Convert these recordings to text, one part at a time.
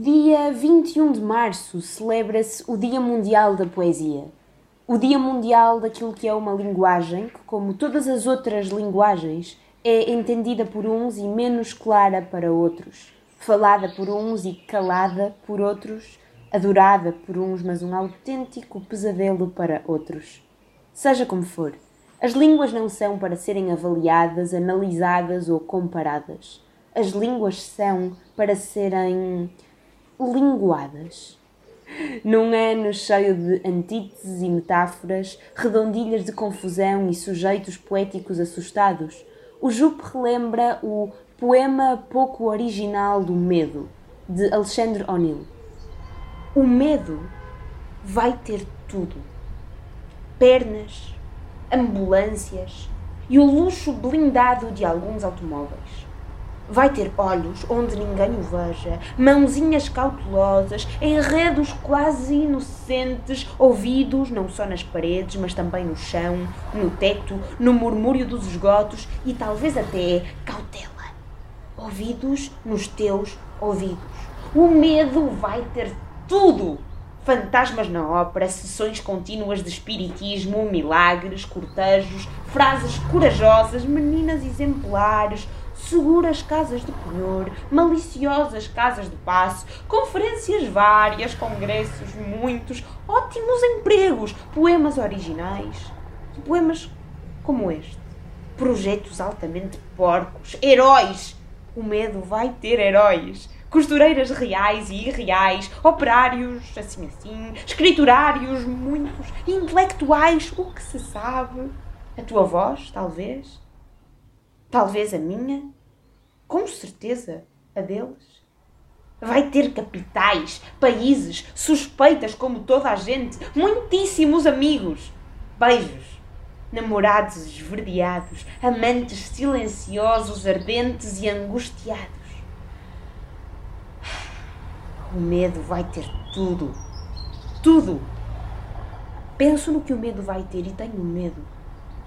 dia 21 de março celebra-se o Dia Mundial da Poesia. O Dia Mundial daquilo que é uma linguagem que, como todas as outras linguagens, é entendida por uns e menos clara para outros, falada por uns e calada por outros, adorada por uns, mas um autêntico pesadelo para outros. Seja como for, as línguas não são para serem avaliadas, analisadas ou comparadas. As línguas são para serem linguadas. Num ano cheio de antíteses e metáforas, redondilhas de confusão e sujeitos poéticos assustados, o Jupe relembra o poema pouco original do medo, de Alexandre O'Neill. O medo vai ter tudo: pernas, ambulâncias e o luxo blindado de alguns automóveis. Vai ter olhos onde ninguém o veja, mãozinhas cautelosas, enredos quase inocentes, ouvidos não só nas paredes, mas também no chão, no teto, no murmúrio dos esgotos e talvez até cautela. Ouvidos nos teus ouvidos. O medo vai ter tudo! fantasmas na ópera, sessões contínuas de espiritismo, milagres, cortejos, frases corajosas, meninas exemplares, seguras casas de penhor, maliciosas casas de passe, conferências várias, congressos muitos, ótimos empregos, poemas originais poemas como este. Projetos altamente porcos, heróis. O medo vai ter heróis costureiras reais e irreais, operários, assim assim, escriturários, muitos, intelectuais, o que se sabe? A tua voz, talvez? Talvez a minha? Com certeza a deles? Vai ter capitais, países, suspeitas como toda a gente, muitíssimos amigos, beijos, namorados esverdeados, amantes silenciosos, ardentes e angustiados o medo vai ter tudo. Tudo. Penso no que o medo vai ter e tenho medo,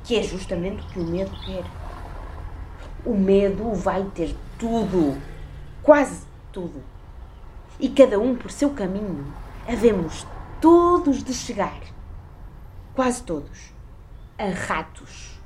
que é justamente o que o medo quer. O medo vai ter tudo. Quase tudo. E cada um por seu caminho, havemos todos de chegar, quase todos, a ratos.